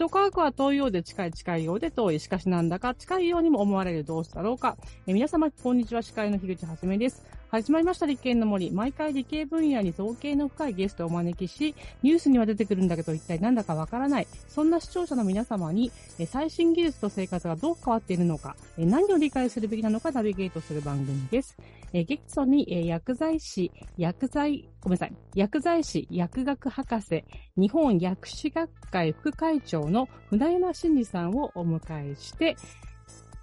と科学は遠いようで近い近いようで遠い。しかしなんだか近いようにも思われるどうしたろうか。え皆様、こんにちは。司会の樋口はじめです。始まりました理系の森。毎回理系分野に造形の深いゲストをお招きし、ニュースには出てくるんだけど一体なんだかわからない。そんな視聴者の皆様に、最新技術と生活がどう変わっているのか、何を理解するべきなのかナビゲートする番組です。ゲストに薬剤師、薬剤、ごめんなさい、薬剤師、薬学博士、日本薬師学会副会長の船山真二さんをお迎えして、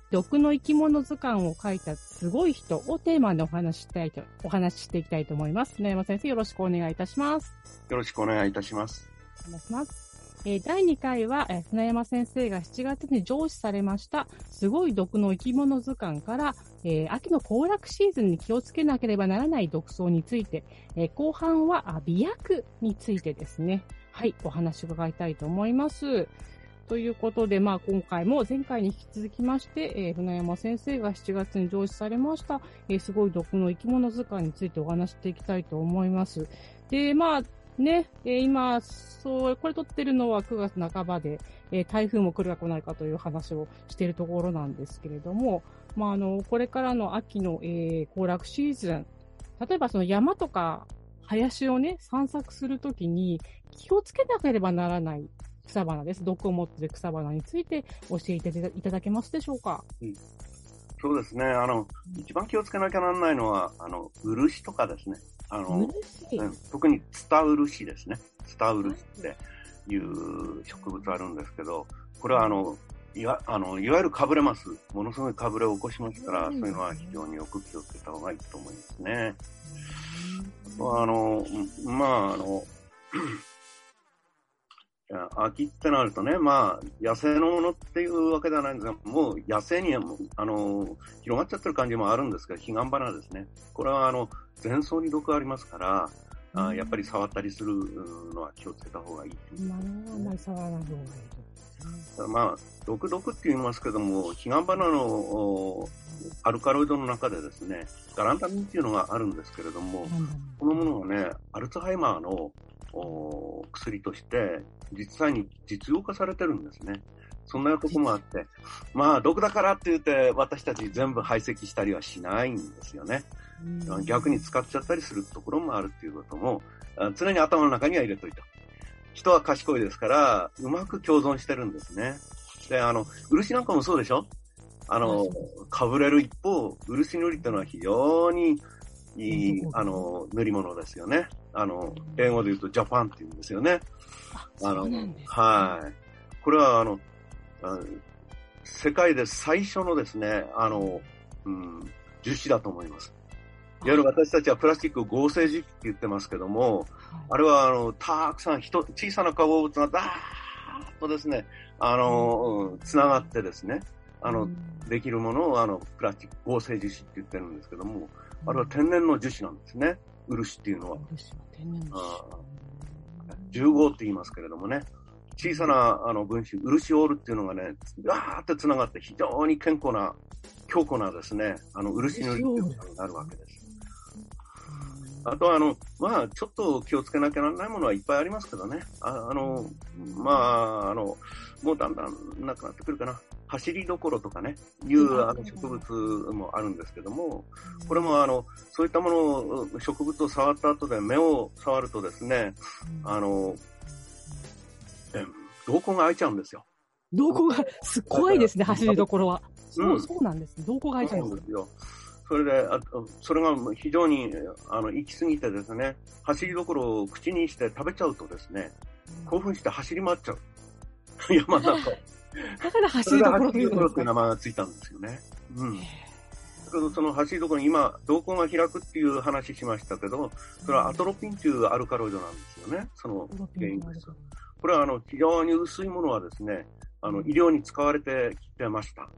毒の生き物図鑑を書いたすごい人をテーマでお話したいと、お話ししていきたいと思います。船山先生、よろしくお願いいたします。よろしくお願いいたします。お願いします。えー、第2回は、えー、船山先生が7月に上司されました、すごい毒の生き物図鑑から、えー、秋の行楽シーズンに気をつけなければならない毒草について、えー、後半は美薬についてですね、はい、お話を伺いたいと思います。ということで、まあ、今回も前回に引き続きまして、えー、船山先生が7月に上司されました、えー、すごい毒の生き物図鑑についてお話していきたいと思います。で、まあ、ね、えー、今、そう、これ撮ってるのは9月半ばで、えー、台風も来るか来ないかという話をしているところなんですけれども、まあ、あの、これからの秋の、えー、行楽シーズン、例えばその山とか林をね、散策するときに気をつけなければならない草花です。毒を持っている草花について教えていただけますでしょうか？うん、そうですね。あの、一番気をつけなきゃならないのは、あの、漆とかですね。あの、うん、特にツタ漆ですね。ツタ漆っていう植物あるんですけど、これはあの、いわあのいわゆるかぶれます。ものすごいかぶれを起こしますから、そういうのは非常によく気をつけた方がいいと思いますね。あの、まあ、あの、秋ってなるとね、まあ、野生のものっていうわけではないんですが、もう野生にあの広がっちゃってる感じもあるんですけど、彼岸花ですね。これはあの前奏に毒ありますから、うん、あやっぱり触ったりするのは気をつけた方がいい。なるほど、あんまり触らない方がいいと。まあ、毒毒って言いますけども、彼岸花のアルカロイドの中でですね、ガランタミンっていうのがあるんですけれども、このものがね、アルツハイマーの薬として実際に実用化されてるんですね。そんなとこもあって、まあ、毒だからって言って私たち全部排斥したりはしないんですよね。逆に使っちゃったりするところもあるっていうことも、常に頭の中には入れといた。人は賢いですから、うまく共存してるんですね。で、あの、漆なんかもそうでしょ？あの、かぶれる一方、漆塗りってのは非常にいい、あの、塗り物ですよね。あの、英語で言うとジャパンって言うんですよね。あの、はい。これはあの、世界で最初のですね、あの、うん、樹脂だと思います。いわゆる私たちはプラスチック合成樹脂って言ってますけども、はい、あれはあの、たくさん人、小さな化合物がダーッとですね、あの、うん、繋がってですね、あの、うん、できるものをあの、プラスチック合成樹脂って言ってるんですけども、あれは天然の樹脂なんですね。漆っていうのは。漆は天然の重合って言いますけれどもね。小さなあの分子、漆オールっていうのがね、ガーって繋がって非常に健康な、強固なですね、あの漆塗りっていうことになるわけです。あとは、あの、まあ、ちょっと気をつけなきゃならないものはいっぱいありますけどね。ああの、まあ、あの、もうだんだんなくなってくるかな。走りどころとかね、いうあの植物もあるんですけども、これもあの、そういったものを、植物を触った後で目を触るとですね、あの、瞳孔が開いちゃうんですよ。瞳孔が、す怖いですね、走りどころは。そう、そうなんです。瞳孔が開いちゃうんですよ。それで、あそれが非常にあの行き過ぎてですね、走りどころを口にして食べちゃうとですね、興奮して走り回っちゃう。山の中 だから走りどころという名前がついたんですよね。うん。その走りどころに今、瞳孔が開くっていう話しましたけど、それはアトロピンっていうアルカロイドなんですよね。その原因です。これはあの非常に薄いものはですね、あの医療に使われてきてました。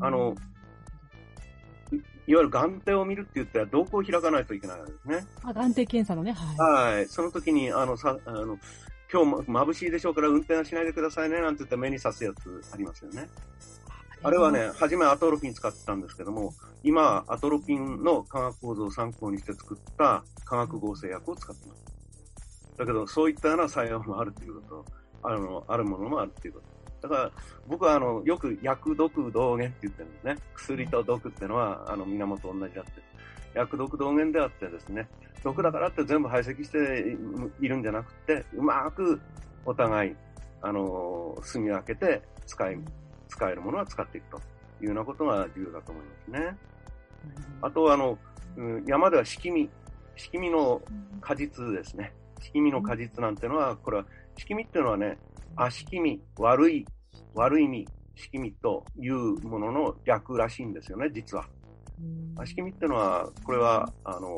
あの、いわゆる眼底を見るって言ったら、瞳孔を開かないといけないわけですね。あ、眼底検査のね。はい。はい。その時に、あの、さ、あの、今日も眩しいでしょうから運転はしないでくださいね、なんて言って目に刺すやつありますよね。あれはね、初めアトロピン使ってたんですけども、今、アトロピンの化学構造を参考にして作った化学合成薬を使ってます。だけど、そういったような作用もあるということをあの、あるものもあるっていうこと。だから、僕はあの、よく薬毒同源って言ってるんですね。薬と毒ってのは、あの、源同じだって。薬毒同源であってですね、毒だからって全部排斥しているんじゃなくて、うまくお互い、あの、住み分けて使い、使えるものは使っていくというようなことが重要だと思いますね。あと、あの、うん山では敷見、敷見の果実ですね。敷見の果実なんてのは、これは、敷見っていうのはね、悪きみ、悪い、悪いみ、敷見というものの略らしいんですよね、実は。足きみってのは、これは、あの、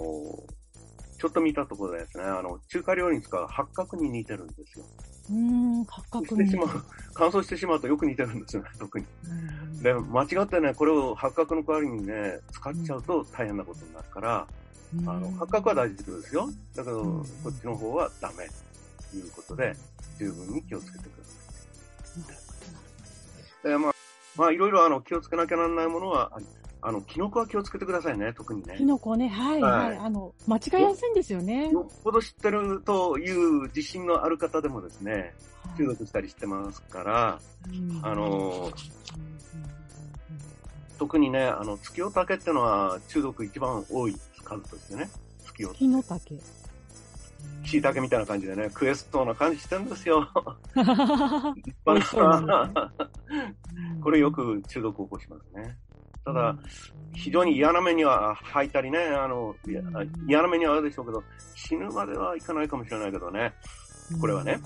ちょっと見たところでですね、あの、中華料理に使う八角に似てるんですよ。うん、八角してしまう、乾燥してしまうとよく似てるんですよね、特に。で、間違ってね、これを八角の代わりにね、使っちゃうと大変なことになるから、あの、八角は大事ですよ。だけど、こっちの方はダメ。ということで、十分に気をつけてください。で、まあ、まあ、いろいろあの、気をつけなきゃならないものはありあの、キノコは気をつけてくださいね、特にね。キノコね、はい、はいはい。あの、間違いやすいんですよね。よっぽど知ってるという自信のある方でもですね、中毒したりしてますから、あの、特にね、あの、月夜竹ってのは中毒一番多い数としてね、月夜木の竹。椎茸みたいな感じでね、クエストな感じしてるんですよ。これよく中毒を起こしますね。ただ、非常に嫌な目には吐いたりね、あの、嫌な目にはあるでしょうけど、死ぬまではいかないかもしれないけどね。これはね。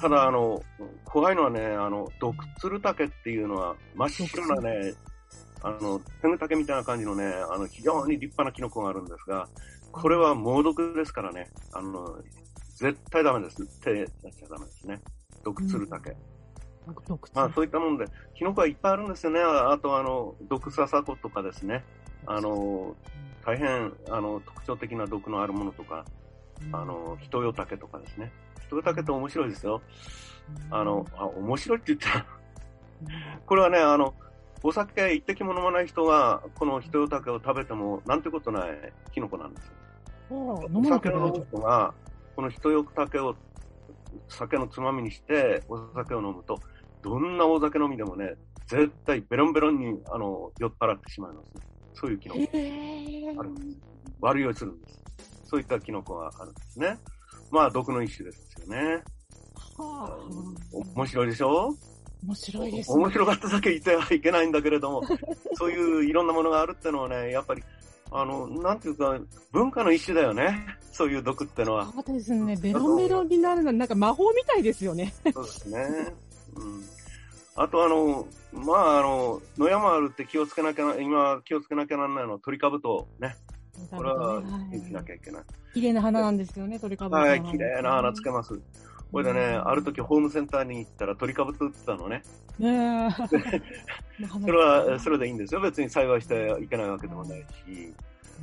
ただ、あの、怖いのはね、あの、毒鶴竹っていうのは、真っ白なね、あの、テグ竹みたいな感じのね、あの、非常に立派なキノコがあるんですが、これは猛毒ですからね、あの、絶対ダメです。手出しちゃダメですね。毒鶴竹。毒まあそういったもんで、キノコはいっぱいあるんですよね。ああと、あの、毒笹子とかですね。あの、大変、あの、特徴的な毒のあるものとか、あの、人よ竹とかですね。人よ竹って面白いですよ。あの、あ、面白いって言ったら、これはね、あの、お酒一滴も飲まない人が、この人よ竹を食べても、なんてことないキノコなんですよ。おお酒を飲む人が、この人よ竹を酒のつまみにして、お酒を飲むと、どんなお酒飲みでもね、絶対ベロンベロンにあの酔っ払ってしまいます、そういうキノコあるんです。悪酔いするんです。そういったキノコがあるんですね。まあ、毒の一種ですよね。面白いでしょ？面白いです、面白かっただけ言ってはいけないんだけれども、そういういろんなものがあるってのはね、やっぱり、あの、なんていうか、文化の一種だよね。そういう毒ってのは。そうですね。ベロンベロンになるのなんか魔法みたいですよね。そうですね。うん。あとあの、まああの、野山あるって気をつけなきゃな、今気をつけなきゃならないのは鳥かぶとね。これは気をつけなきゃいけない。綺麗な花なんですよね、鳥かぶと。はい、綺麗な花つけます。これでね、ある時ホームセンターに行ったら鳥かぶと売ってたのね。ね それは、それでいいんですよ。別に幸いしてはいけないわけでもないし、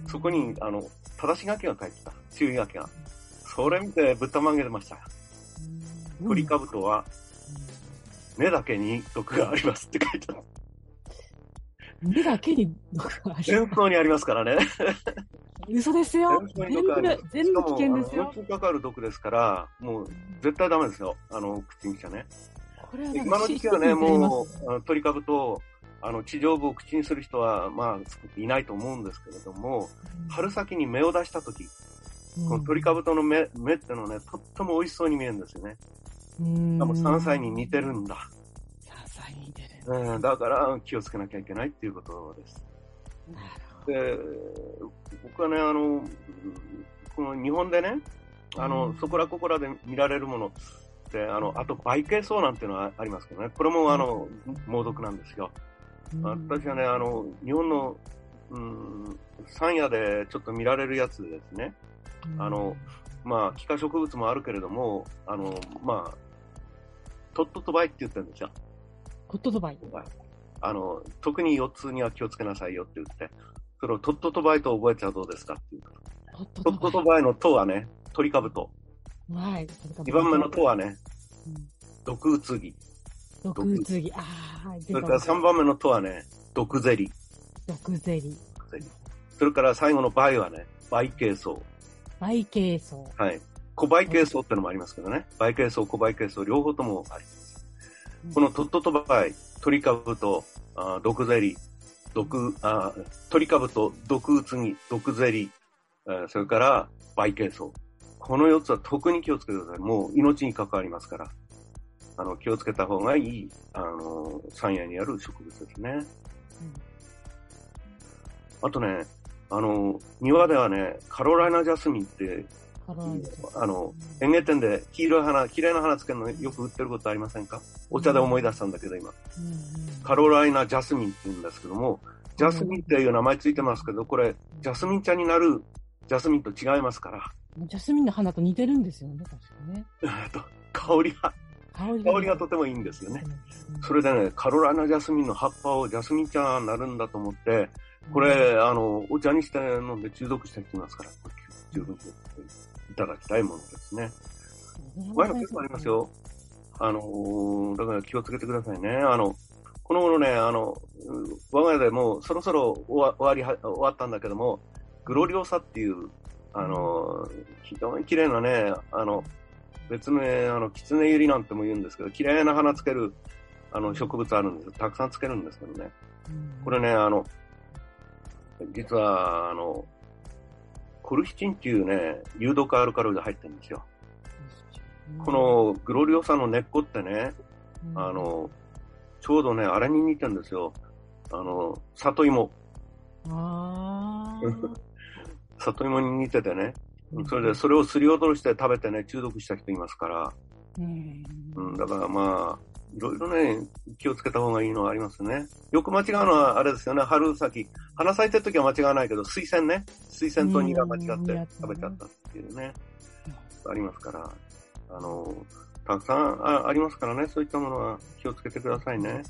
そこに、あの、正し書きが書いてた。注意書きが。それ見てぶったまげてました。鳥かぶとは、目だけに毒がありますって書いてある。目だけに毒があります。前方にありますからね。嘘ですよ。全部、全部危険ですよ。命にかかる毒ですから、もう絶対ダメですよ。あの、口にしちゃね。今の時期はね、もう、あの鳥かぶと、あの、地上部を口にする人は、まあ、いないと思うんですけれども、春先に芽を出した時、この鳥かぶとの芽、芽ってのね、とっても美味しそうに見えるんですよね。多分山菜に似てるんだ。山菜に似てる。うん、だから気をつけなきゃいけないっていうことです。で、僕はね、あの、この日本でね、あの、そこらここらで見られるものって、あの、あと、バイケイソウなんていうのはありますけどね、これもあの、猛毒なんですよ。私はね、あの、日本の、うん、山野でちょっと見られるやつですね。あの、まあ、気化植物もあるけれども、あの、まあ、トットトバイって言ってるんですよ。トットトバイ。あの、特に4つには気をつけなさいよって言って、それをトットトバイと覚えちゃうどうですかっていう。トットトバイのトはね、鳥かぶと。はい。2番目のトはね、毒うつぎ。毒うつぎ。ああ、はい。それから3番目のトはね、毒ゼリ。毒ゼリ。それから最後のバイはね、バイケイソウ。バイケイソウ。はい。コバイケイソウってのもありますけどね。バイケイソウ、コバイケイソウ、両方ともあります。このトットトバイ、トリカブトあ毒ゼリ、毒、あトリカブト毒うつぎ、毒ゼリ、それからバイケイソウ。この4つは特に気をつけてください。もう命に関わりますから。あの、気をつけた方がいい、あの、山野にある植物ですね。うん、あとね、あの、庭ではね、カロライナジャスミンって、あの、園芸店で黄色い花、綺麗な花つけるのよく売ってることありませんか？お茶で思い出したんだけど、今。カロライナジャスミンって言うんですけども、ジャスミンっていう名前ついてますけど、これ、ジャスミン茶になるジャスミンと違いますから。ジャスミンの花と似てるんですよね、確かね。香りが、香りが香りがとてもいいんですよね。それでね、カロライナジャスミンの葉っぱをジャスミン茶になるんだと思って、これ、あの、お茶にして飲んで中毒した人いますから、十分いただきたいものですね。前の結構ありますよ。あの、だから気をつけてくださいね。あの、この頃ね、あの、我が家でもうそろそろ終わり終わったんだけども、グロリオサっていう、あの、非常に綺麗なね、あの、別名、あの、キツネユリなんても言うんですけど、綺麗な花つける、あの、植物あるんですたくさんつけるんですけどね。これね、あの、実は、あの、コルヒチンっていうね、有毒アルカロイド入ってるんですよ。このグロリオサの根っこってね、あの、ちょうどね、あれに似てるんですよ。あの、里芋。里芋に似ててね。それで、それをすり落として食べてね、中毒した人いますから。うん、だからまあ、いろいろね、気をつけた方がいいのはありますね。よく間違うのはあれですよね、春先。花咲いてる時は間違わないけど、水仙ね。水仙と実が間違って食べちゃったっていうね、ありますから。あの、たくさんありますからね、そういったものは気をつけてくださいね。ね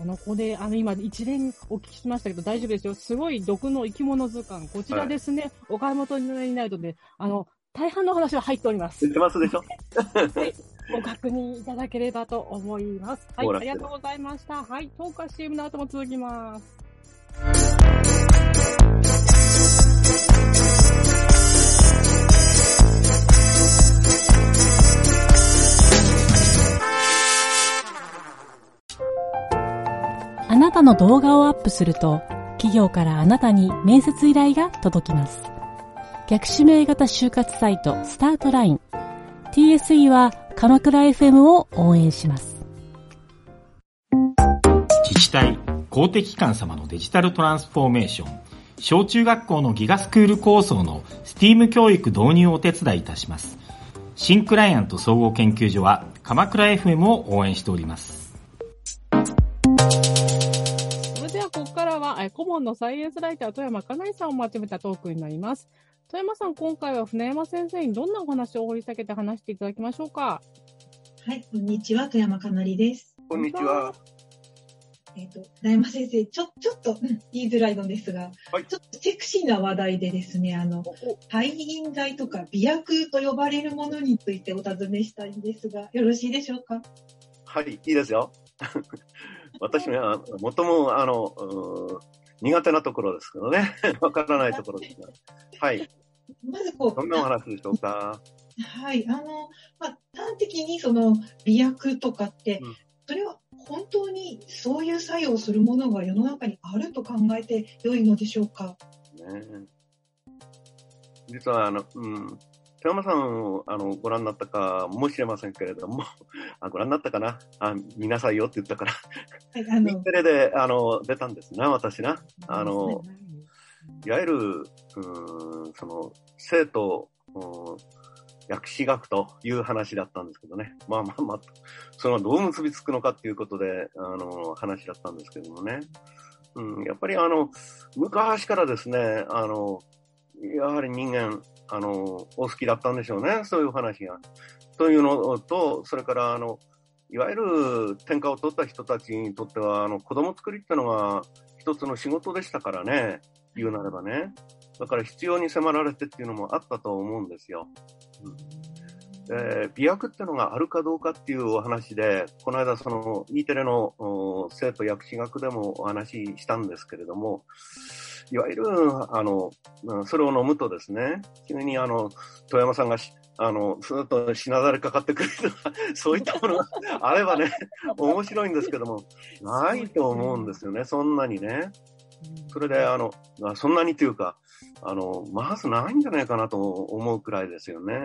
あの、ここで、あの、今、一連お聞きしましたけど、大丈夫ですよ。すごい毒の生き物図鑑。こちらですね、はい、お買い求めになるとね、あの、大半の話は入っております。言ってますでしょ？はい。ご確認いただければと思います。はい、ありがとうございました。はい、10日 CM の後も続きます。あなたの動画をアップすると、企業からあなたに面接依頼が届きます。逆指名型就活サイトスタートライン。TSE は鎌倉 FM を応援します。自治体、公的機関様のデジタルトランスフォーメーション、小中学校のギガスクール構想の STEAM 教育導入をお手伝いいたします。新クライアント総合研究所は鎌倉 FM を応援しております。それではここからは顧問のサイエンスライター富山かなりさんをまとめたトークになります。富山さん、今回は船山先生にどんなお話を掘り下げて話していただきましょうか？はい、こんにちは、富山かなりです。こんにちは。えっ、ー、と、船山先生、ちょ、ちょっと、うん、言いづらいのですが、はい、ちょっとセクシーな話題でですね、あの、排銀剤とか美薬と呼ばれるものについてお尋ねしたいんですが、よろしいでしょうか？はい、いいですよ。私ね、もとも、あの、苦手なところですけどね。わからないところですが。はい。まずこう。どんなお話でしょうか。はい。あの、まあ、端的にその美薬とかって、うん、それは本当にそういう作用するものが世の中にあると考えて良いのでしょうか？ね、実はあの、うん、手山さんあのご覧になったかもしれませんけれども、あご覧になったかな？あ見なさいよって言ったから、はい、あのテレであの出たんですな、私な。あの、いわゆる、うん、その、生徒、薬師学という話だったんですけどね。まあまあまあ、そのどう結びつくのかっていうことで、あの、話だったんですけどもね。うん、やっぱりあの、昔からですね、あの、やはり人間、あの、お好きだったんでしょうね、そういう話が。というのと、それからあの、いわゆる天下を取った人たちにとっては、あの、子供作りっていうのが一つの仕事でしたからね、言うなればね。だから必要に迫られてっていうのもあったと思うんですよ。うんえー、美薬ってのがあるかどうかっていうお話で、この間その E テレの生徒薬師学でもお話ししたんですけれども、いわゆる、あの、それを飲むとですね、急にあの、富山さんがあの、ずっと品だれかかってくるとか、そういったものがあればね、面白いんですけども、ないと思うんですよね、そんなにね。それで、あの、そんなにというか、あの、まずないんじゃないかなと思うくらいですよね。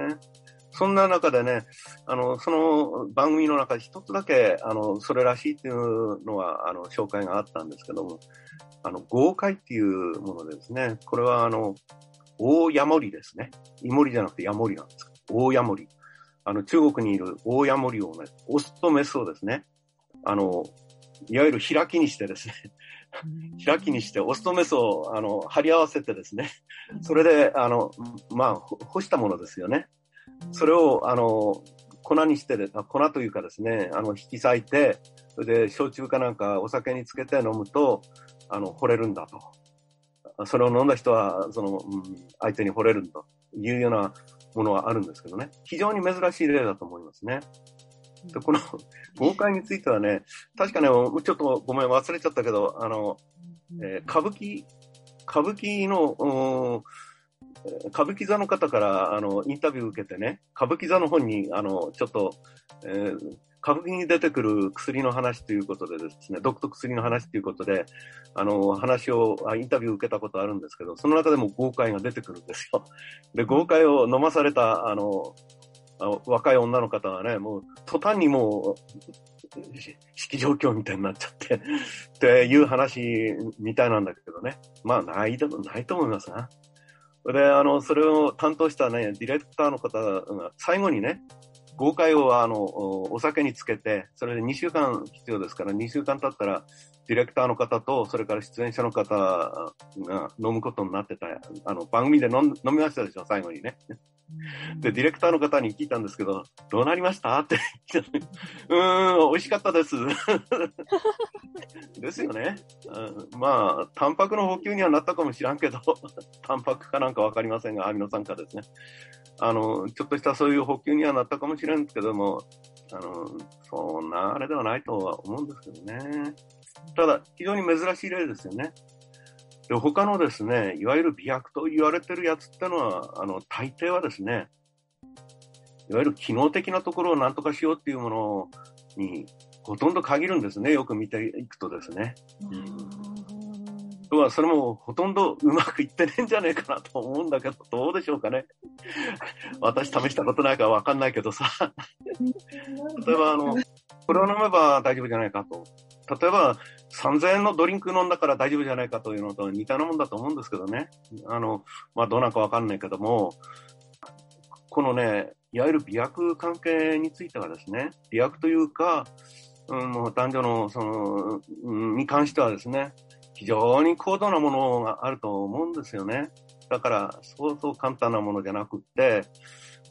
そんな中でね、あの、その番組の中で一つだけ、あの、それらしいっていうのは、あの、紹介があったんですけども、あの、豪快っていうものでですね、これはあの、大ヤモリですね。イモリじゃなくてヤモリなんです。大ヤモリ。あの、中国にいる大ヤモリをね、オスとメスをですね、あの、いわゆる開きにしてですね、開きにして、オスとメスを、あの、貼り合わせてですね、それで、あの、まあ、干したものですよね。それを、あの、粉にして、粉というかですね、あの、引き裂いて、それで、焼酎かなんかお酒につけて飲むと、あの、惚れるんだと。それを飲んだ人は、その、うん、相手に惚れるんだというようなものはあるんですけどね。非常に珍しい例だと思いますね。で、この豪快についてはね、確かね、ちょっとごめん忘れちゃったけど、あの、えー、歌舞伎、歌舞伎の、歌舞伎座の方からあのインタビューを受けてね、歌舞伎座の本にあのちょっと、えー、歌舞伎に出てくる薬の話ということでですね、毒と薬の話ということで、あの、話を、インタビューを受けたことあるんですけど、その中でも豪快が出てくるんですよ。で、豪快を飲まされた、あの、若い女の方はね、もう、途端にもう、式状況みたいになっちゃって、っていう話みたいなんだけどね。まあ、ないと、ないと思いますな。で、あの、それを担当したね、ディレクターの方が、最後にね、豪快をあの、お酒につけて、それで2週間必要ですから、2週間経ったら、ディレクターの方と、それから出演者の方が飲むことになってた、あの、番組で飲みましたでしょ、最後にね。で、ディレクターの方に聞いたんですけど、どうなりました？って聞いたうーん、美味しかったです。ですよね、うん。まあ、タンパクの補給にはなったかもしらんけど、タンパクかなんかわかりませんが、アミノ酸化ですね。あの、ちょっとしたそういう補給にはなったかもしれんけども、あの、そんなあれではないとは思うんですけどね。ただ、非常に珍しい例ですよね。で、他のですね、いわゆる美薬と言われてるやつってのは、あの、大抵はですね、いわゆる機能的なところを何とかしようっていうものに、ほとんど限るんですね。よく見ていくとですね。とは、それもほとんどうまくいってねえんじゃねえかなと思うんだけど、どうでしょうかね。私試したことないからわかんないけどさ。例えば、あの、これを飲めば大丈夫じゃないかと。例えば、3000円のドリンク飲んだから大丈夫じゃないかというのと似たようなもんだと思うんですけどね。あの、まあ、どうなんかわかんないけども、このね、いわゆる美薬関係についてはですね、美薬というか、うん、もう男女の、その、うん、に関してはですね、非常に高度なものがあると思うんですよね。だから、そうそう簡単なものじゃなくって、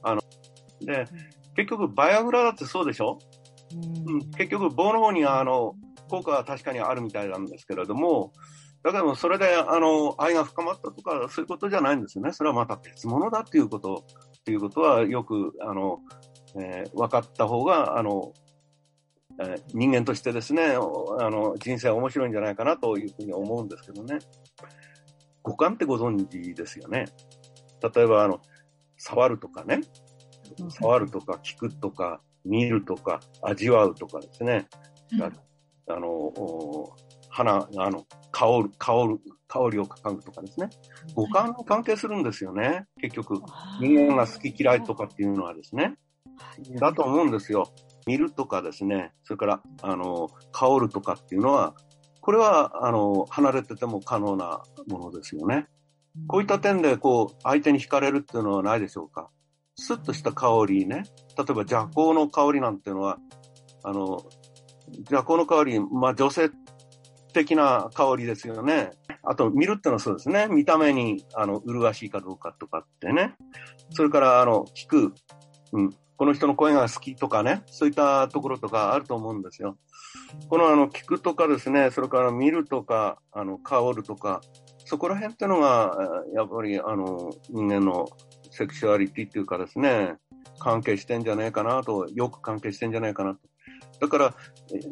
あの、で、結局、バイアグラだってそうでしょ、うん、結局、棒の方には、あの、効果は確かにあるみたいなんですけれども、だけどそれで、あの、愛が深まったとか、そういうことじゃないんですよね。それはまた別物だっていうこと、っていうことはよく、あの、えー、分かった方が、あの、えー、人間としてですね、あの、人生は面白いんじゃないかなというふうに思うんですけどね。五感ってご存知ですよね。例えば、あの、触るとかね、触るとか聞くとか見るとか味わうとかですね。あの、花、あの、香る、香る、香りを嗅ぐとかですね。五感に関係するんですよね。結局、人間が好き嫌いとかっていうのはですね。だと思うんですよ。見るとかですね、それから、あの、香るとかっていうのは、これは、あの、離れてても可能なものですよね。こういった点で、こう、相手に惹かれるっていうのはないでしょうか。スッとした香りね。例えば、邪香の香りなんていうのは、あの、邪香の香り、まあ、女性的な香りですよね。あと、見るってのはそうですね。見た目に、あの、麗しいかどうかとかってね。それから、あの、聞く。うん。この人の声が好きとかね。そういったところとかあると思うんですよ。この、あの、聞くとかですね。それから見るとか、あの、香るとか。そこら辺ってのが、やっぱり、あの、人間のセクシュアリティっていうかですね、関係してんじゃないかなと、よく関係してんじゃないかなと。だから、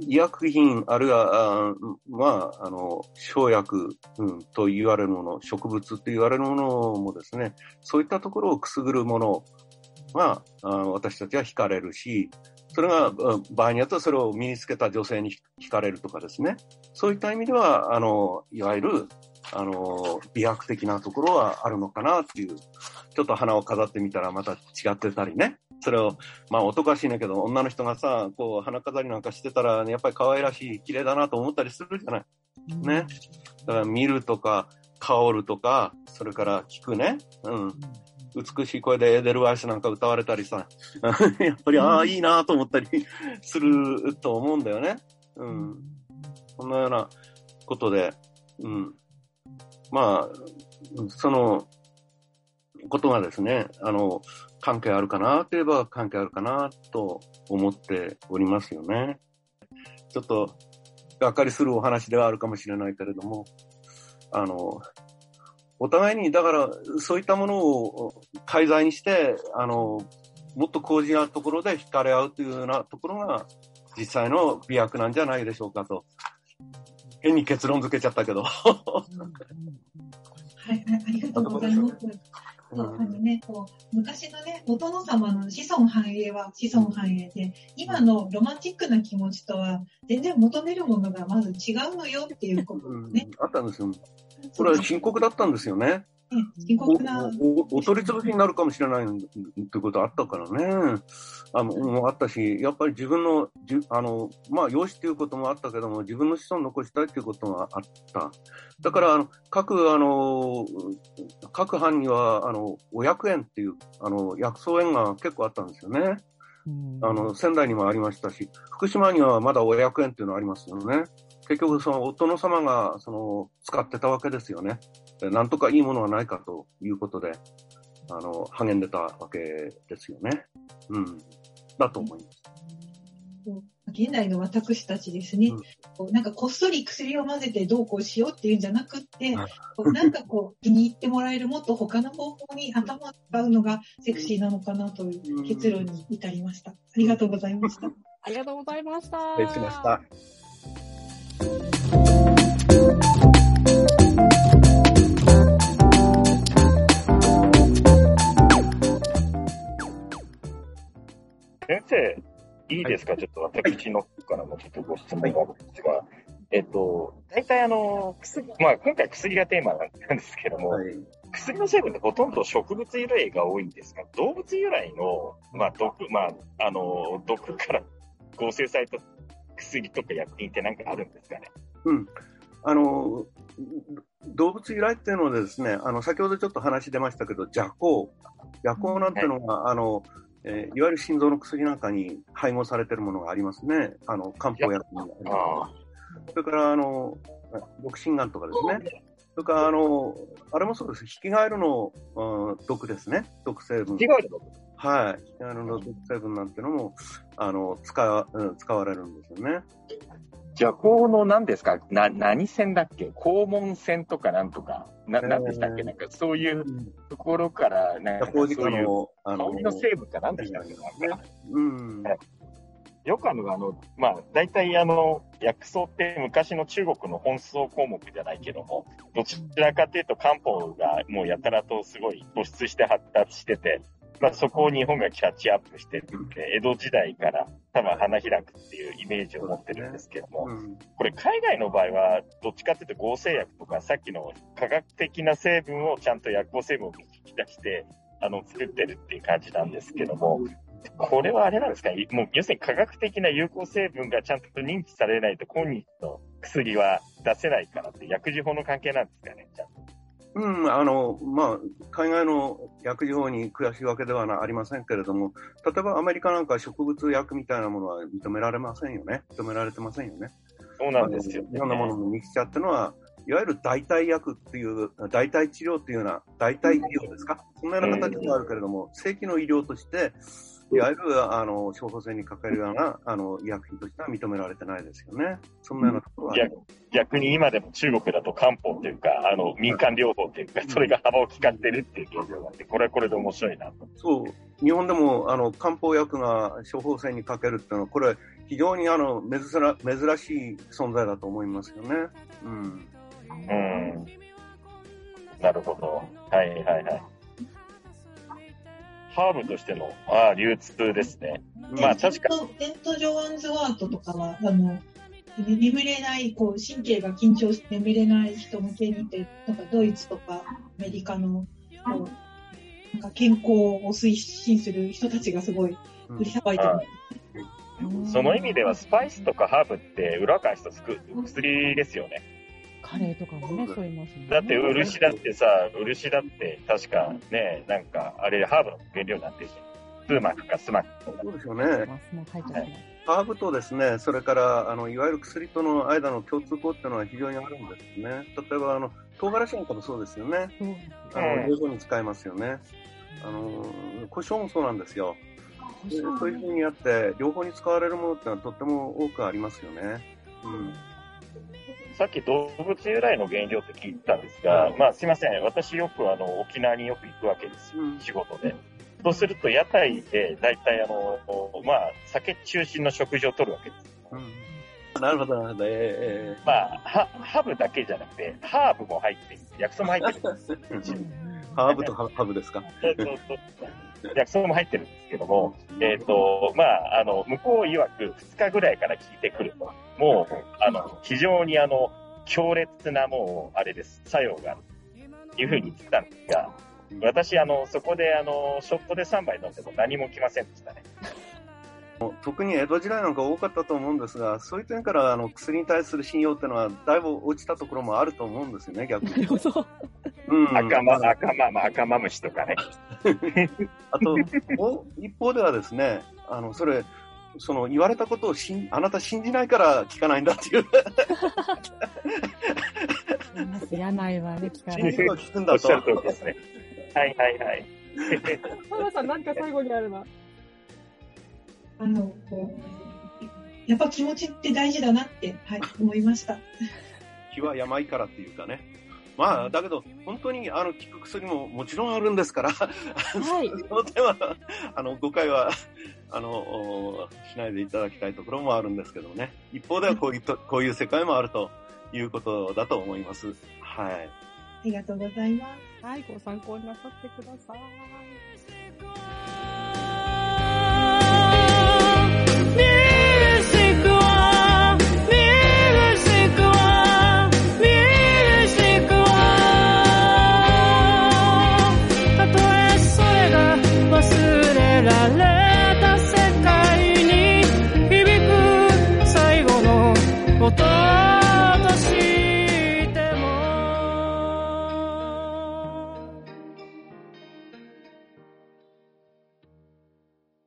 医薬品、あるいは、あまあ、あの、生薬、うん、と言われるもの、植物と言われるものもですね、そういったところをくすぐるものが、あ私たちは惹かれるし、それが場合によってはそれを身につけた女性に惹かれるとかですね。そういった意味では、あの、いわゆる、あの、美白的なところはあるのかなっていう。ちょっと花を飾ってみたらまた違ってたりね。それを、まあ、おかしいんだけど、女の人がさ、こう、花飾りなんかしてたら、ね、やっぱり可愛らしい、綺麗だなと思ったりするじゃない？ね？だから見るとか、香るとか、それから聞くね？うん。美しい声でエーデルワイスなんか歌われたりさ、やっぱり、ああ、いいなと思ったりすると思うんだよね。うん。そんなようなことで、うん。まあ、その、ことがですね、あの、関係あるかなといえば関係あるかなと思っておりますよね。ちょっと、がっかりするお話ではあるかもしれないけれども、あの、お互いに、だから、そういったものを介在にして、あの、もっと高次なところで惹かれ合うというようなところが、実際の美薬なんじゃないでしょうかと。変に結論付けちゃったけど。はい、ありがとうございます。そう、あのね、こう、昔のね、お殿様の子孫繁栄は子孫繁栄で、今のロマンチックな気持ちとは、全然求めるものがまず違うのよっていうことね、うん。あったんですよ。これは深刻だったんですよね。深刻なおお取り潰しになるかもしれないってことあったからね。あもあったし、やっぱり自分の、じあの、まあ、養子っていうこともあったけども、自分の子孫を残したいっていうことがあった。だから、あの、各、あの、各藩には、あの、お薬園っていう、あの、薬草園が結構あったんですよね。あの、仙台にもありましたし、福島にはまだお薬園っていうのがありますよね。結局、その、お殿様が、その、使ってたわけですよね。なんとかいいものはないかということで、あの、励んでたわけですよね。うん。だと思います。現代の私たちですね、うん、なんかこっそり薬を混ぜてどうこうしようっていうんじゃなくって、なんかこう気に入ってもらえるもっと他の方法に頭を使うのがセクシーなのかなという結論に至りました。ありがとうございました。ありがとうございました。失礼しました。先生、いいですか、はい、ちょっと私の方からもちょっとご質問があるんですが、はい、えっと、大体あの、薬、まあ今回薬がテーマなんですけども、はい、薬の成分ってほとんど植物由来が多いんですが、動物由来の、まあ毒、まあ、あの、毒から 合成された薬とか薬品って何かあるんですかね？うん。あの、動物由来っていうのはですね、あの、先ほどちょっと話出ましたけど、邪行。夜行なんてのが、はい、あの、えー、いわゆる心臓の薬なんかに配合されているものがありますね。あの、漢方薬にそれから、あの、毒心眼とかですね。それから、あの、あれもそうです。ヒキガエルの、うん、毒ですね。毒成分。ヒキガエルの？毒はい。ヒキガエルの毒成分なんていうのも、あの、使、うん、使われるんですよね。じゃあ、この何ですか？な、何線だっけ？肛門線とかなんとか、な、なんでしたっけ？なんかそういうところから、なんかそういう、香りの成分かなんでしたっけ？うん。よくあの、あの、まあ、大体あの、薬草って昔の中国の本草項目じゃないけども、どちらかというと漢方がもうやたらとすごい突出して発達してて、まあ、そこを日本がキャッチアップしてるん。で、江戸時代から多分花開くっていうイメージを持ってるんですけども、これ海外の場合はどっちかっていうと合成薬とかさっきの科学的な成分をちゃんと薬効成分を引き出して、あの、作ってるっていう感じなんですけども、これはあれなんですか？もう要するに科学的な有効成分がちゃんと認知されないと今日の薬は出せないからって薬事法の関係なんですかね、ちゃんと。うん、あの、まあ、海外の薬事法に詳しいわけではありませんけれども、例えばアメリカなんか植物薬みたいなものは認められませんよね。認められてませんよね。そうなんですよ、ね、いろんなもののミキチャーっていうのは、いわゆる代替薬っていう、代替治療っていうような、代替医療ですか、そんなような形があるけれども、正規の医療として、いわゆる、あの、処方箋にかけるような、あの、医薬品としては認められてないですよね。そんなようなところは。逆に今でも中国だと漢方っていうか、あの、民間療法っていうか、それが幅を利かってるっていう現状があって、これはこれで面白いなと。そう。日本でも、あの、漢方薬が処方箋にかけるっていうのは、これ、非非常にあの珍珍しい存在だと思いますよね。うん。うん。なるほど。はいはいはい。ハーブとしてのあ流通ですね。まあ確かに。デント・ジョーンズワートとかは、あの、眠れない、こう、神経が緊張して眠れない人向けにって、なんかドイツとかアメリカの、こう、なんか健康を推進する人たちがすごい売りさばいてる。うん、その意味ではスパイスとかハーブって裏返すと薬ですよね。カレーとかもね、そう言いますね。だって漆だってさ、漆だって確かね、なんかあれハーブの原料になってるし、スーマクかスマック。そうですよね。ハーブとですね、それからあのいわゆる薬との間の共通項っていうのは非常にあるんですね。例えばあの唐辛子なんかもそうですよね。あの両方に使えますよね。あの胡椒もそうなんですよ。そういうふうにやって、両方に使われるものってのはとっても多くありますよね。うん。さっき動物由来の原料って聞いたんですが、まあすいません。私よくあの、沖縄によく行くわけですよ。仕事で。そうすると屋台で大体あの、まあ酒中心の食事をとるわけです。うん、なるほど、なるほど。えー、まあ、ハブだけじゃなくて、ハーブも入ってる。薬草も入ってる。ハーブとハブですか？そうそうそう。薬草も入ってるんですけども、えっ、ー、と、まあ、あの、向こう曰く2日ぐらいから聞いてくると。もう、あの、非常にあの、強烈なもう、あれです、作用がある。いうふうに言ってたんですが、私、あの、そこで、あの、ショットで3杯飲んでも何も来ませんでしたね。特に江戸時代なんか多かったと思うんですが、そういう点からあの薬に対する信用っていうのは、だいぶ落ちたところもあると思うんですよね、逆に。うん、赤ま、赤ま、ま赤ま虫とかね。あと、一方ではですね、あの、それ、その言われたことをしんあなた信じないから聞かないんだっていう。知らないわね、聞かない。信じる聞くんだと。ですね。はいはいはい。ママさん、なんか最後にあるな。あの、こう、やっぱ気持ちって大事だなって、はい、思いました。気は病からっていうかね。まあ、だけど、本当に、あの、効く薬ももちろんあるんですから、はい、その点は、あの、誤解は、あの、しないでいただきたいところもあるんですけどね。一方ではこういうと、こういう世界もあるということだと思います。はい。ありがとうございます。はい、ご参考になさってください。